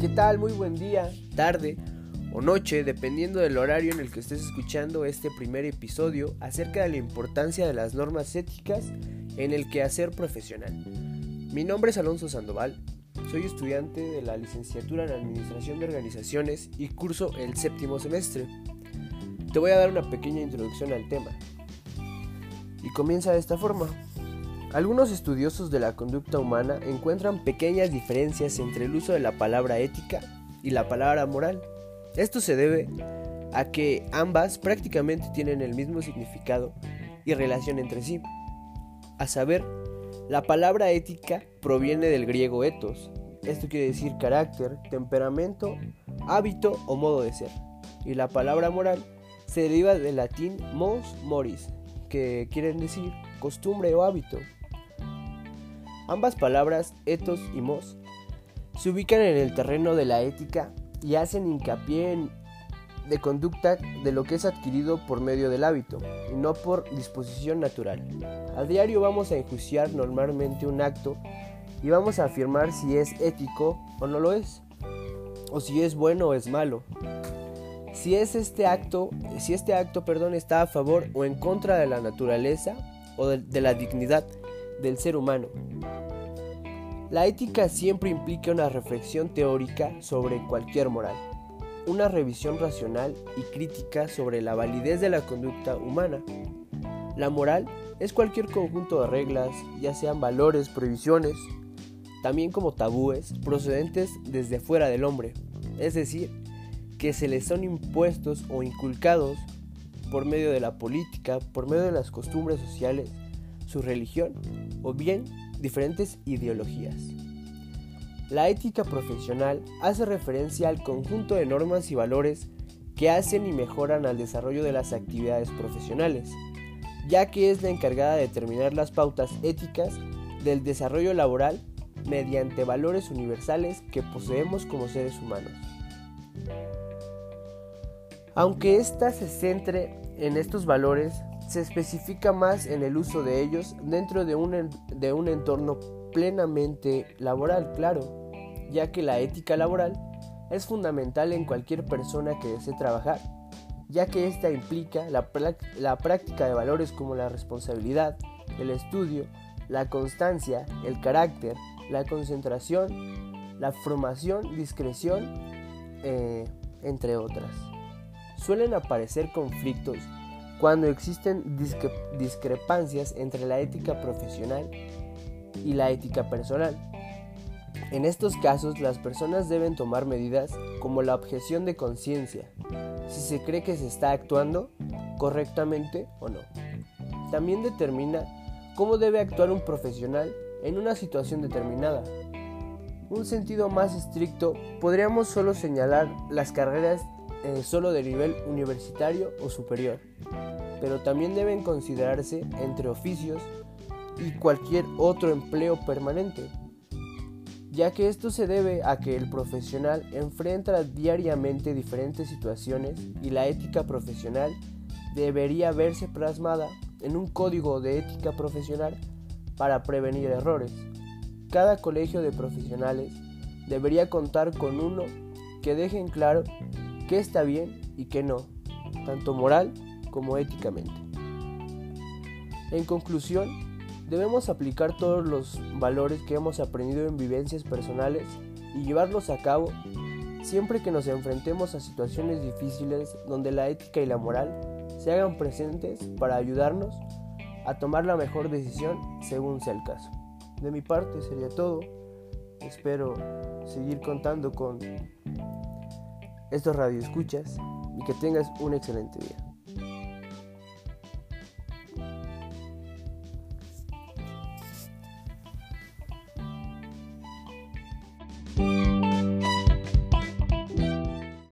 ¿Qué tal? Muy buen día, tarde o noche, dependiendo del horario en el que estés escuchando este primer episodio acerca de la importancia de las normas éticas en el quehacer profesional. Mi nombre es Alonso Sandoval, soy estudiante de la licenciatura en Administración de Organizaciones y curso el séptimo semestre. Te voy a dar una pequeña introducción al tema. Y comienza de esta forma. Algunos estudiosos de la conducta humana encuentran pequeñas diferencias entre el uso de la palabra ética y la palabra moral. Esto se debe a que ambas prácticamente tienen el mismo significado y relación entre sí. A saber, la palabra ética proviene del griego ethos. Esto quiere decir carácter, temperamento, hábito o modo de ser. Y la palabra moral se deriva del latín mos moris, que quieren decir costumbre o hábito. Ambas palabras, ethos y mos, se ubican en el terreno de la ética y hacen hincapié en de conducta de lo que es adquirido por medio del hábito y no por disposición natural. A diario vamos a enjuiciar normalmente un acto y vamos a afirmar si es ético o no lo es, o si es bueno o es malo. Si es este acto, si este acto, perdón, está a favor o en contra de la naturaleza o de la dignidad del ser humano. La ética siempre implica una reflexión teórica sobre cualquier moral, una revisión racional y crítica sobre la validez de la conducta humana. La moral es cualquier conjunto de reglas, ya sean valores, prohibiciones, también como tabúes procedentes desde fuera del hombre, es decir, que se les son impuestos o inculcados por medio de la política, por medio de las costumbres sociales, su religión o bien diferentes ideologías. La ética profesional hace referencia al conjunto de normas y valores que hacen y mejoran al desarrollo de las actividades profesionales, ya que es la encargada de determinar las pautas éticas del desarrollo laboral mediante valores universales que poseemos como seres humanos. Aunque ésta se centre en estos valores, se especifica más en el uso de ellos dentro de un, de un entorno plenamente laboral, claro, ya que la ética laboral es fundamental en cualquier persona que desee trabajar, ya que ésta implica la, la práctica de valores como la responsabilidad, el estudio, la constancia, el carácter, la concentración, la formación, discreción, eh, entre otras. Suelen aparecer conflictos cuando existen discrepancias entre la ética profesional y la ética personal. En estos casos las personas deben tomar medidas como la objeción de conciencia, si se cree que se está actuando correctamente o no. También determina cómo debe actuar un profesional en una situación determinada. Un sentido más estricto, podríamos solo señalar las carreras eh, solo de nivel universitario o superior, pero también deben considerarse entre oficios y cualquier otro empleo permanente, ya que esto se debe a que el profesional enfrenta diariamente diferentes situaciones y la ética profesional debería verse plasmada en un código de ética profesional para prevenir errores. Cada colegio de profesionales debería contar con uno que deje en claro qué está bien y qué no, tanto moral como éticamente. En conclusión, debemos aplicar todos los valores que hemos aprendido en vivencias personales y llevarlos a cabo siempre que nos enfrentemos a situaciones difíciles donde la ética y la moral se hagan presentes para ayudarnos a tomar la mejor decisión según sea el caso. De mi parte sería todo. Espero seguir contando con estos radioescuchas y que tengas un excelente día.